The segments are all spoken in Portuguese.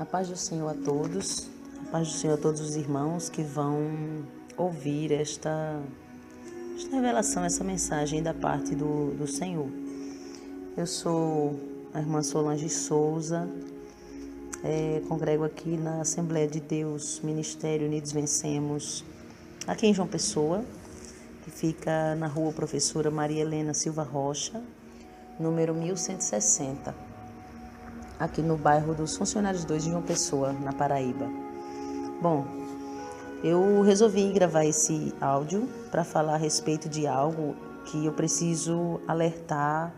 A paz do Senhor a todos, a paz do Senhor a todos os irmãos que vão ouvir esta, esta revelação, essa mensagem da parte do, do Senhor. Eu sou a irmã Solange Souza, é, congrego aqui na Assembleia de Deus, Ministério Unidos Vencemos, aqui em João Pessoa, que fica na rua Professora Maria Helena Silva Rocha, número 1160, aqui no bairro dos Funcionários 2 de João Pessoa, na Paraíba. Bom, eu resolvi gravar esse áudio para falar a respeito de algo que eu preciso alertar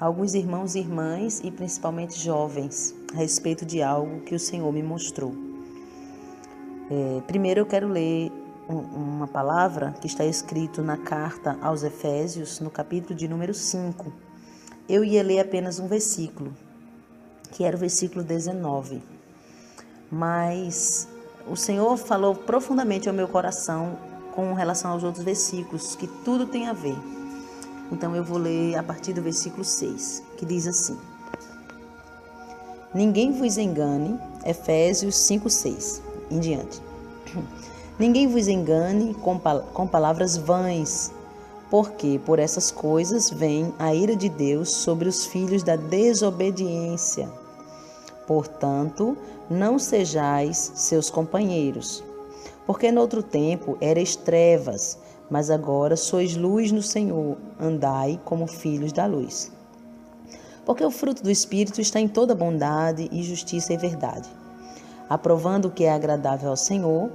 alguns irmãos e irmãs e principalmente jovens a respeito de algo que o Senhor me mostrou. É, primeiro eu quero ler uma palavra que está escrito na carta aos Efésios, no capítulo de número 5. Eu ia ler apenas um versículo, que era o versículo 19. Mas o Senhor falou profundamente ao meu coração com relação aos outros versículos, que tudo tem a ver. Então eu vou ler a partir do versículo 6, que diz assim: Ninguém vos engane, Efésios 5, 6, em diante. Ninguém vos engane com, com palavras vãs, porque por essas coisas vem a ira de Deus sobre os filhos da desobediência. Portanto, não sejais seus companheiros, porque noutro tempo erais trevas, mas agora sois luz no Senhor, andai como filhos da luz. Porque o fruto do Espírito está em toda bondade e justiça e verdade, aprovando o que é agradável ao Senhor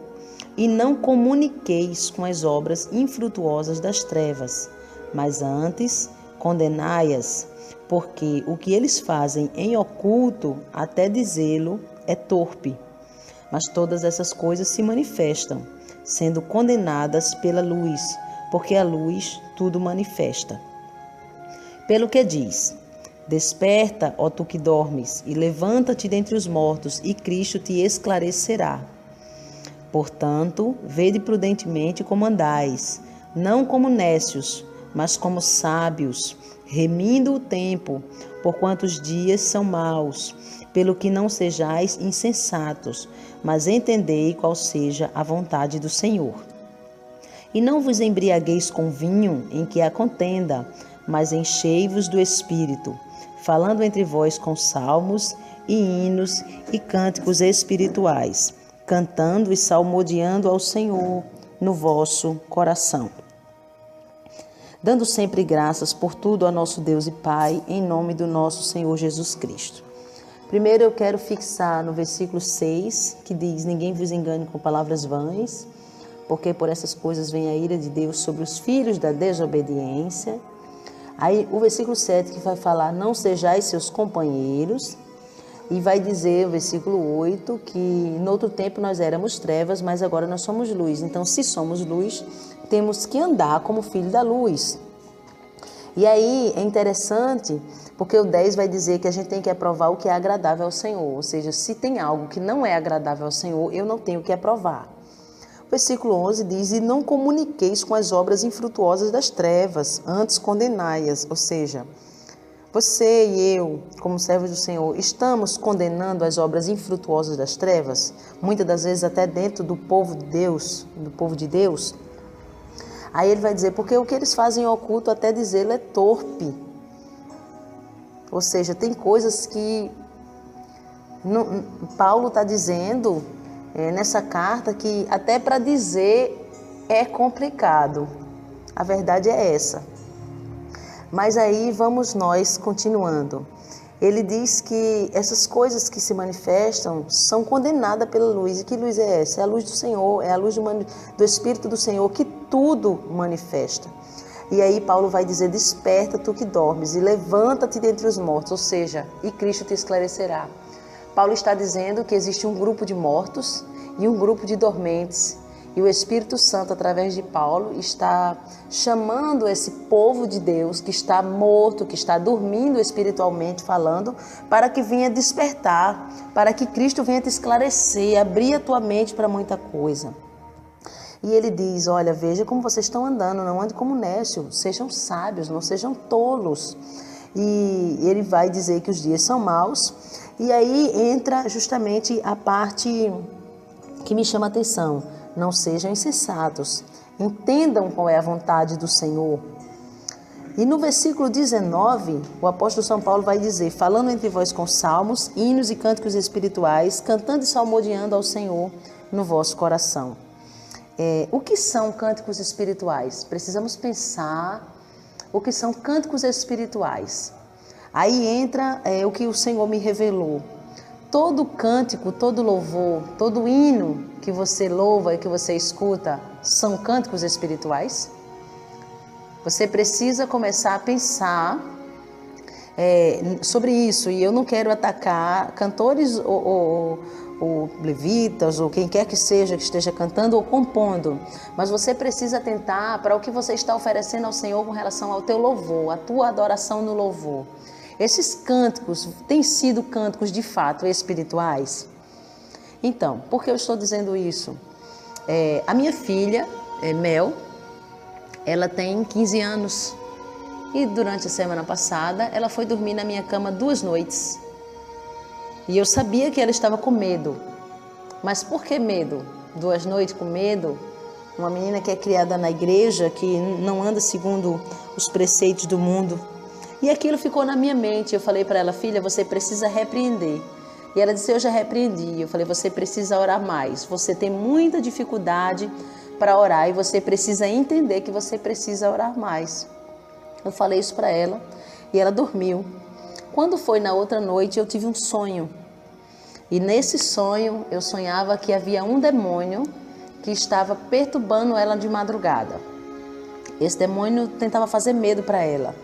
e não comuniqueis com as obras infrutuosas das trevas, mas antes condenai-as, porque o que eles fazem em oculto, até dizê-lo, é torpe. Mas todas essas coisas se manifestam, sendo condenadas pela luz, porque a luz tudo manifesta. Pelo que diz: Desperta, ó tu que dormes, e levanta-te dentre os mortos, e Cristo te esclarecerá. Portanto, vede prudentemente como andais, não como nécios, mas como sábios, remindo o tempo, porquanto os dias são maus, pelo que não sejais insensatos, mas entendei qual seja a vontade do Senhor. E não vos embriagueis com vinho em que há contenda, mas enchei-vos do Espírito, falando entre vós com salmos e hinos e cânticos espirituais cantando e salmodiando ao Senhor no vosso coração. Dando sempre graças por tudo ao nosso Deus e Pai, em nome do nosso Senhor Jesus Cristo. Primeiro eu quero fixar no versículo 6, que diz: Ninguém vos engane com palavras vãs, porque por essas coisas vem a ira de Deus sobre os filhos da desobediência. Aí o versículo 7 que vai falar: Não sejais seus companheiros e vai dizer o versículo 8 que no outro tempo nós éramos trevas, mas agora nós somos luz. Então, se somos luz, temos que andar como filho da luz. E aí é interessante, porque o 10 vai dizer que a gente tem que aprovar o que é agradável ao Senhor. Ou seja, se tem algo que não é agradável ao Senhor, eu não tenho que aprovar. O versículo 11 diz: E não comuniqueis com as obras infrutuosas das trevas, antes condenai-as. Ou seja, você e eu, como servos do Senhor, estamos condenando as obras infrutuosas das trevas, muitas das vezes até dentro do povo de Deus, do povo de Deus. Aí ele vai dizer, porque o que eles fazem oculto até dizê-lo é torpe. Ou seja, tem coisas que no, Paulo está dizendo é, nessa carta que até para dizer é complicado. A verdade é essa. Mas aí vamos nós continuando. Ele diz que essas coisas que se manifestam são condenadas pela luz. E que luz é essa? É a luz do Senhor, é a luz do, do Espírito do Senhor que tudo manifesta. E aí Paulo vai dizer: Desperta tu que dormes e levanta-te dentre os mortos, ou seja, e Cristo te esclarecerá. Paulo está dizendo que existe um grupo de mortos e um grupo de dormentes e o Espírito Santo, através de Paulo, está chamando esse povo de Deus que está morto, que está dormindo espiritualmente falando, para que venha despertar, para que Cristo venha te esclarecer, abrir a tua mente para muita coisa. E ele diz: Olha, veja como vocês estão andando, não ande como nécio, sejam sábios, não sejam tolos. E ele vai dizer que os dias são maus E aí entra justamente a parte que me chama a atenção. Não sejam insensatos, entendam qual é a vontade do Senhor. E no versículo 19, o apóstolo São Paulo vai dizer: falando entre vós com salmos, hinos e cânticos espirituais, cantando e salmodiando ao Senhor no vosso coração. É, o que são cânticos espirituais? Precisamos pensar o que são cânticos espirituais. Aí entra é, o que o Senhor me revelou. Todo cântico, todo louvor, todo hino que você louva e que você escuta são cânticos espirituais? Você precisa começar a pensar é, sobre isso. E eu não quero atacar cantores ou, ou, ou, levitas ou quem quer que seja que esteja cantando ou compondo, mas você precisa atentar para o que você está oferecendo ao Senhor com relação ao teu louvor, a tua adoração no louvor. Esses cânticos têm sido cânticos de fato espirituais? Então, por que eu estou dizendo isso? É, a minha filha, é, Mel, ela tem 15 anos e durante a semana passada ela foi dormir na minha cama duas noites. E eu sabia que ela estava com medo. Mas por que medo? Duas noites com medo? Uma menina que é criada na igreja, que não anda segundo os preceitos do mundo. E aquilo ficou na minha mente. Eu falei para ela, filha, você precisa repreender. E ela disse, eu já repreendi. Eu falei, você precisa orar mais. Você tem muita dificuldade para orar e você precisa entender que você precisa orar mais. Eu falei isso para ela e ela dormiu. Quando foi na outra noite, eu tive um sonho. E nesse sonho, eu sonhava que havia um demônio que estava perturbando ela de madrugada. Esse demônio tentava fazer medo para ela.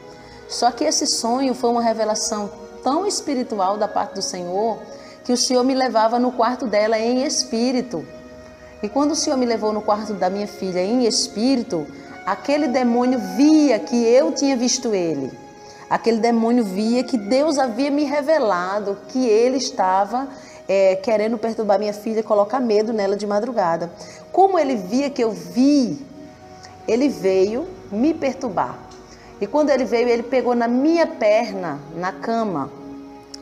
Só que esse sonho foi uma revelação tão espiritual da parte do Senhor que o Senhor me levava no quarto dela em espírito. E quando o Senhor me levou no quarto da minha filha em espírito, aquele demônio via que eu tinha visto ele. Aquele demônio via que Deus havia me revelado que ele estava é, querendo perturbar minha filha, colocar medo nela de madrugada. Como ele via que eu vi, ele veio me perturbar. E quando ele veio, ele pegou na minha perna, na cama.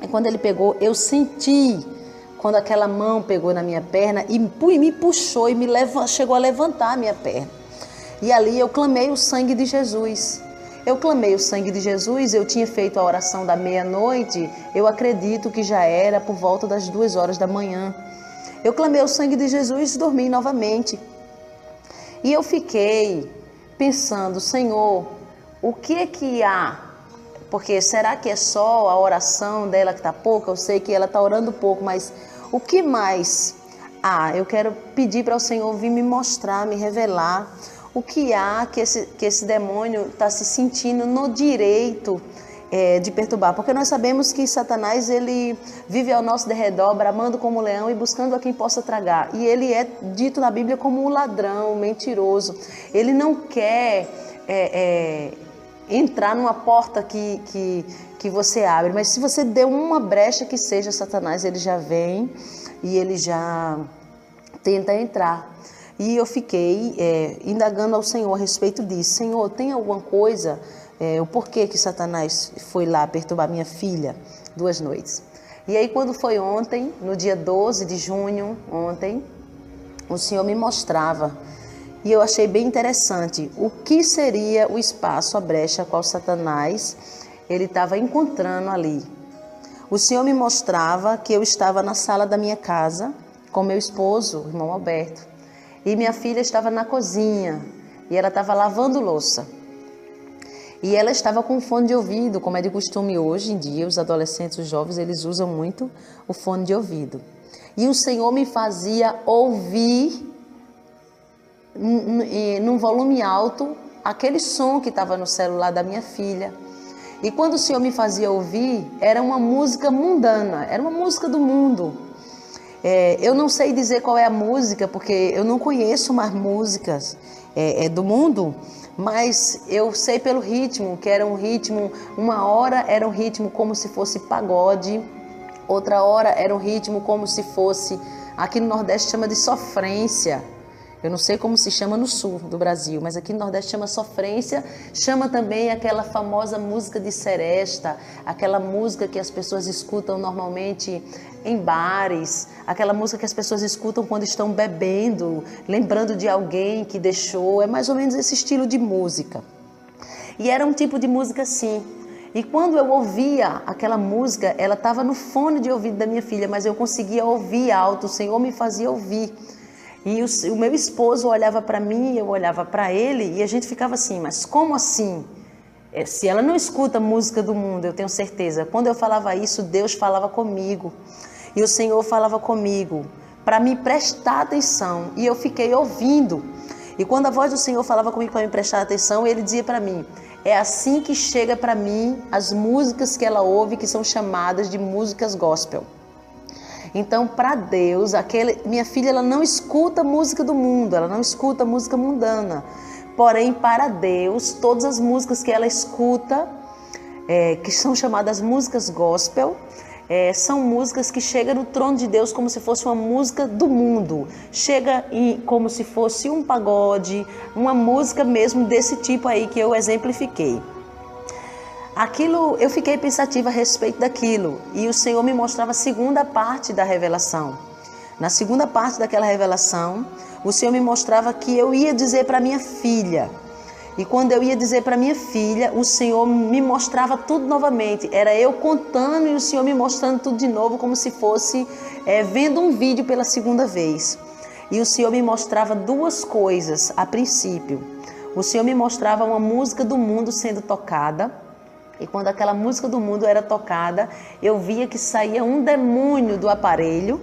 E quando ele pegou, eu senti quando aquela mão pegou na minha perna e me puxou e me levou, chegou a levantar a minha perna. E ali eu clamei o sangue de Jesus. Eu clamei o sangue de Jesus, eu tinha feito a oração da meia-noite, eu acredito que já era por volta das duas horas da manhã. Eu clamei o sangue de Jesus e dormi novamente. E eu fiquei pensando, Senhor, o que é que há porque será que é só a oração dela que está pouca? Eu sei que ela está orando pouco, mas o que mais? Ah, eu quero pedir para o Senhor vir me mostrar, me revelar o que há que esse, que esse demônio está se sentindo no direito é, de perturbar, porque nós sabemos que Satanás ele vive ao nosso derredor, bramando como leão e buscando a quem possa tragar. E ele é dito na Bíblia como um ladrão, um mentiroso. Ele não quer é, é, entrar numa porta que, que, que você abre, mas se você der uma brecha que seja Satanás, ele já vem e ele já tenta entrar. E eu fiquei é, indagando ao Senhor a respeito disso. Senhor, tem alguma coisa, é, o porquê que Satanás foi lá perturbar minha filha duas noites? E aí, quando foi ontem, no dia 12 de junho, ontem, o Senhor me mostrava e eu achei bem interessante o que seria o espaço, a brecha qual Satanás ele estava encontrando ali. O Senhor me mostrava que eu estava na sala da minha casa com meu esposo, o irmão Alberto, e minha filha estava na cozinha e ela estava lavando louça. E ela estava com fone de ouvido, como é de costume hoje em dia, os adolescentes, os jovens, eles usam muito o fone de ouvido. E o Senhor me fazia ouvir num volume alto aquele som que estava no celular da minha filha. E quando o Senhor me fazia ouvir, era uma música mundana, era uma música do mundo. É, eu não sei dizer qual é a música, porque eu não conheço mais músicas é, é, do mundo, mas eu sei pelo ritmo, que era um ritmo, uma hora era um ritmo como se fosse pagode, outra hora era um ritmo como se fosse, aqui no Nordeste chama de sofrência Eu não sei como se chama no sul do Brasil, mas aqui no Nordeste chama sofrência, chama também aquela famosa música de seresta, aquela música que as pessoas escutam normalmente em bares, aquela música que as pessoas escutam quando estão bebendo, lembrando de alguém que deixou, é mais ou menos esse estilo de música. E era um tipo de música assim. E quando eu ouvia aquela música, ela estava no fone de ouvido da minha filha, mas eu conseguia ouvir alto, o Senhor me fazia ouvir. E o, o meu esposo olhava para mim, eu olhava para ele e a gente ficava assim, mas como assim? É, se ela não escuta música do mundo, eu tenho certeza. Quando eu falava isso, Deus falava comigo. E o Senhor falava comigo para me prestar atenção. E eu fiquei ouvindo. E quando a voz do Senhor falava comigo para me prestar atenção, ele dizia para mim: é assim que chega para mim as músicas que ela ouve, que são chamadas de músicas gospel. Então, para Deus, aquele, minha filha ela não escuta música do mundo, ela não escuta música mundana. Porém, para Deus, todas as músicas que ela escuta, é, que são chamadas músicas gospel, é, são músicas que chegam no trono de Deus como se fosse uma música do mundo. Chega em, como se fosse um pagode, uma música mesmo desse tipo aí que eu exemplifiquei. Aquilo, eu fiquei pensativa a respeito daquilo e o Senhor me mostrava a segunda parte da revelação. Na segunda parte daquela revelação, o Senhor me mostrava que eu ia dizer para minha filha. E quando eu ia dizer para minha filha, o Senhor me mostrava tudo novamente. Era eu contando e o Senhor me mostrando tudo de novo, como se fosse é, vendo um vídeo pela segunda vez. E o Senhor me mostrava duas coisas a princípio. O Senhor me mostrava uma música do mundo sendo tocada e quando aquela música do mundo era tocada, eu via que saía um demônio do aparelho.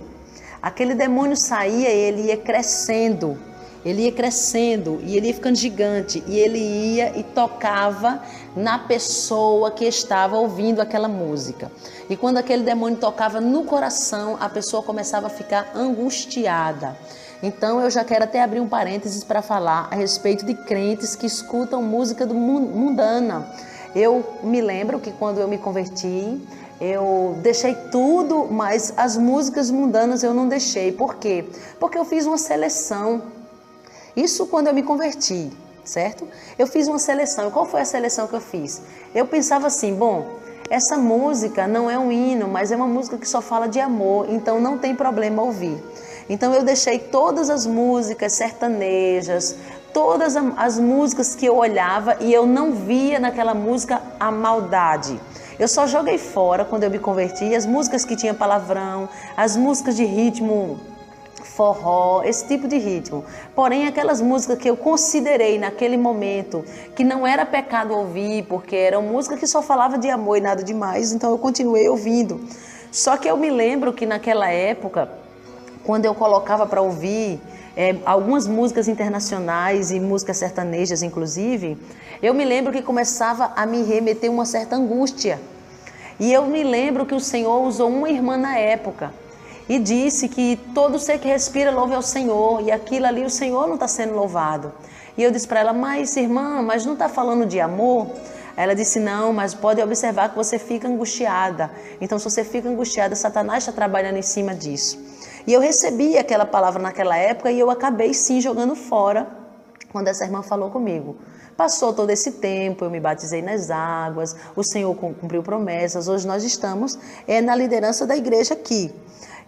Aquele demônio saía e ele ia crescendo. Ele ia crescendo e ele ia ficando gigante e ele ia e tocava na pessoa que estava ouvindo aquela música. E quando aquele demônio tocava no coração, a pessoa começava a ficar angustiada. Então eu já quero até abrir um parênteses para falar a respeito de crentes que escutam música do mundana eu me lembro que quando eu me converti, eu deixei tudo, mas as músicas mundanas eu não deixei. Por quê? Porque eu fiz uma seleção. Isso quando eu me converti, certo? Eu fiz uma seleção. Qual foi a seleção que eu fiz? Eu pensava assim, bom, essa música não é um hino, mas é uma música que só fala de amor, então não tem problema ouvir. Então eu deixei todas as músicas sertanejas, todas as músicas que eu olhava e eu não via naquela música a maldade. Eu só joguei fora quando eu me converti as músicas que tinham palavrão, as músicas de ritmo forró, esse tipo de ritmo. Porém, aquelas músicas que eu considerei naquele momento que não era pecado ouvir, porque eram músicas que só falava de amor e nada demais, então eu continuei ouvindo. Só que eu me lembro que naquela época, quando eu colocava para ouvir, é, algumas músicas internacionais e músicas sertanejas, inclusive, eu me lembro que começava a me remeter uma certa angústia. E eu me lembro que o Senhor usou uma irmã na época e disse que todo ser que respira louve ao Senhor e aquilo ali o Senhor não está sendo louvado. E eu disse para ela, mas irmã, mas não está falando de amor? Ela disse: Não, mas pode observar que você fica angustiada. Então, se você fica angustiada, Satanás está trabalhando em cima disso. E eu recebi aquela palavra naquela época e eu acabei sim jogando fora quando essa irmã falou comigo. Passou todo esse tempo, eu me batizei nas águas, o Senhor cumpriu promessas. Hoje nós estamos é, na liderança da igreja aqui.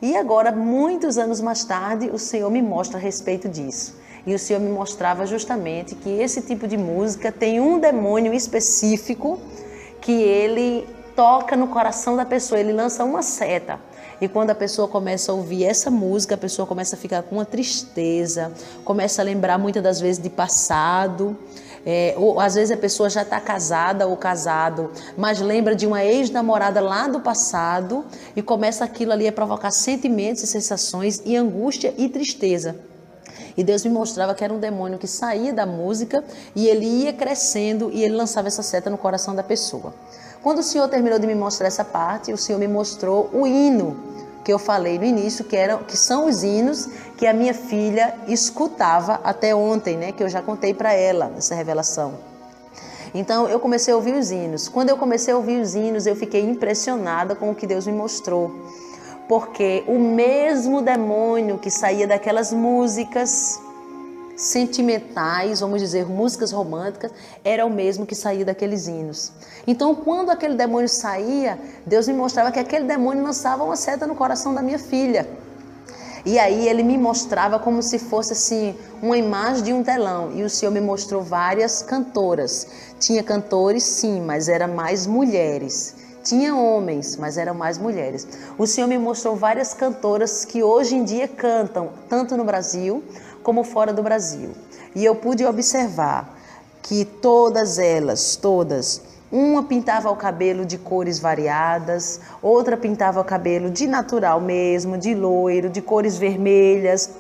E agora, muitos anos mais tarde, o Senhor me mostra a respeito disso. E o Senhor me mostrava justamente que esse tipo de música tem um demônio específico que ele toca no coração da pessoa, ele lança uma seta. E quando a pessoa começa a ouvir essa música, a pessoa começa a ficar com uma tristeza, começa a lembrar muitas das vezes de passado. É, ou às vezes a pessoa já está casada ou casado, mas lembra de uma ex-namorada lá do passado e começa aquilo ali a provocar sentimentos e sensações e angústia e tristeza. E Deus me mostrava que era um demônio que saía da música e ele ia crescendo e ele lançava essa seta no coração da pessoa. Quando o Senhor terminou de me mostrar essa parte, o Senhor me mostrou o hino que eu falei no início, que, eram, que são os hinos que a minha filha escutava até ontem, né? Que eu já contei para ela essa revelação. Então eu comecei a ouvir os hinos. Quando eu comecei a ouvir os hinos, eu fiquei impressionada com o que Deus me mostrou. Porque o mesmo demônio que saía daquelas músicas sentimentais, vamos dizer, músicas românticas, era o mesmo que saía daqueles hinos. Então, quando aquele demônio saía, Deus me mostrava que aquele demônio lançava uma seta no coração da minha filha. E aí ele me mostrava como se fosse assim uma imagem de um telão. E o Senhor me mostrou várias cantoras. Tinha cantores, sim, mas era mais mulheres. Tinha homens, mas eram mais mulheres. O Senhor me mostrou várias cantoras que hoje em dia cantam, tanto no Brasil como fora do Brasil. E eu pude observar que todas elas, todas, uma pintava o cabelo de cores variadas, outra pintava o cabelo de natural mesmo, de loiro, de cores vermelhas,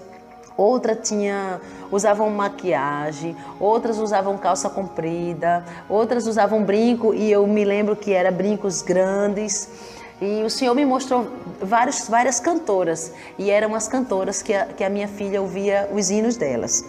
outra tinha usavam maquiagem, outras usavam calça comprida, outras usavam brinco e eu me lembro que era brincos grandes. E o Senhor me mostrou vários, várias cantoras e eram as cantoras que a, que a minha filha ouvia os hinos delas.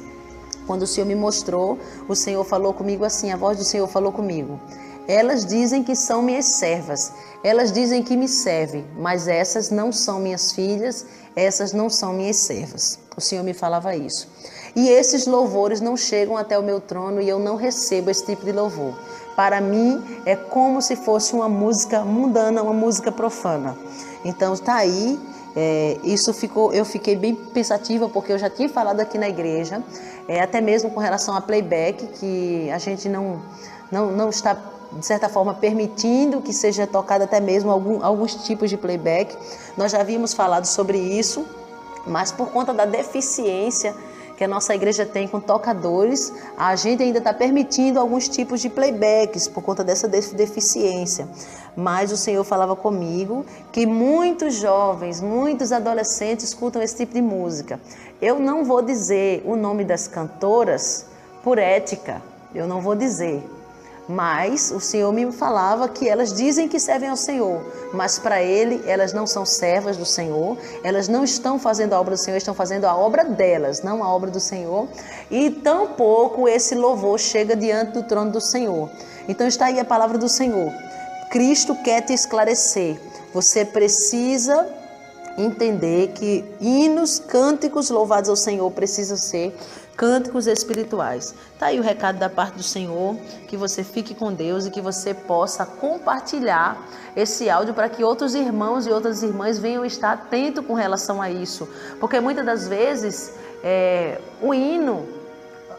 Quando o Senhor me mostrou, o Senhor falou comigo assim, a voz do Senhor falou comigo. Elas dizem que são minhas servas, elas dizem que me servem, mas essas não são minhas filhas, essas não são minhas servas. O Senhor me falava isso. E esses louvores não chegam até o meu trono e eu não recebo esse tipo de louvor. Para mim é como se fosse uma música mundana, uma música profana. Então está aí. É, isso ficou, eu fiquei bem pensativa porque eu já tinha falado aqui na igreja, é, até mesmo com relação a playback, que a gente não, não, não está de certa forma, permitindo que seja tocado até mesmo algum, alguns tipos de playback. Nós já havíamos falado sobre isso, mas por conta da deficiência que a nossa igreja tem com tocadores, a gente ainda está permitindo alguns tipos de playbacks por conta dessa deficiência. Mas o Senhor falava comigo que muitos jovens, muitos adolescentes escutam esse tipo de música. Eu não vou dizer o nome das cantoras por ética, eu não vou dizer, mas o Senhor me falava que elas dizem que servem ao Senhor, mas para Ele elas não são servas do Senhor, elas não estão fazendo a obra do Senhor, estão fazendo a obra delas, não a obra do Senhor. E tampouco esse louvor chega diante do trono do Senhor. Então está aí a palavra do Senhor. Cristo quer te esclarecer. Você precisa entender que hinos, cânticos louvados ao Senhor precisam ser cânticos espirituais. Tá aí o recado da parte do Senhor, que você fique com Deus e que você possa compartilhar esse áudio para que outros irmãos e outras irmãs venham estar atentos com relação a isso, porque muitas das vezes é, o hino,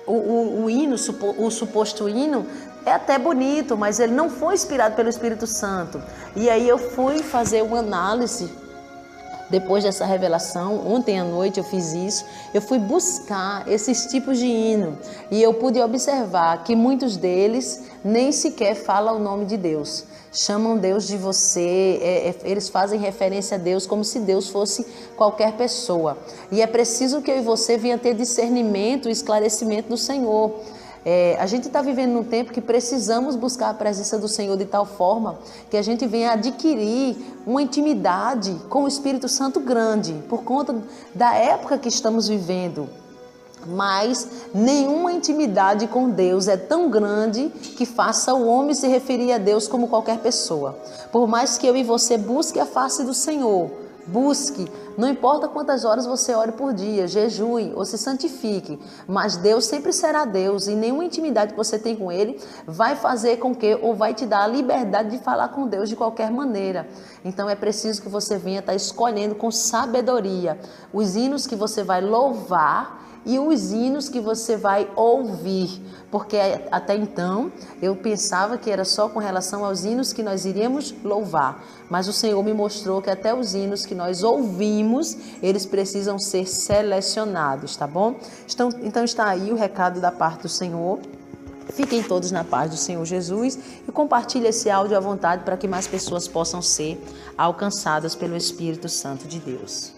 o, o, o hino, o suposto hino é até bonito, mas ele não foi inspirado pelo Espírito Santo. E aí eu fui fazer uma análise depois dessa revelação, ontem à noite eu fiz isso, eu fui buscar esses tipos de hino e eu pude observar que muitos deles nem sequer falam o nome de Deus. Chamam Deus de você, é, é, eles fazem referência a Deus como se Deus fosse qualquer pessoa. E é preciso que eu e você venha ter discernimento e esclarecimento do Senhor. É, a gente está vivendo num tempo que precisamos buscar a presença do Senhor de tal forma que a gente venha adquirir uma intimidade com o Espírito Santo grande, por conta da época que estamos vivendo. Mas nenhuma intimidade com Deus é tão grande que faça o homem se referir a Deus como qualquer pessoa. Por mais que eu e você busque a face do Senhor, Busque, não importa quantas horas você ore por dia, jejue ou se santifique, mas Deus sempre será Deus e nenhuma intimidade que você tem com Ele vai fazer com que ou vai te dar a liberdade de falar com Deus de qualquer maneira. Então é preciso que você venha estar escolhendo com sabedoria os hinos que você vai louvar e os hinos que você vai ouvir, porque até então eu pensava que era só com relação aos hinos que nós iríamos louvar, mas o Senhor me mostrou que até os hinos que nós ouvimos, eles precisam ser selecionados, tá bom? Então, então está aí o recado da parte do Senhor. Fiquem todos na paz do Senhor Jesus e compartilhe esse áudio à vontade para que mais pessoas possam ser alcançadas pelo Espírito Santo de Deus.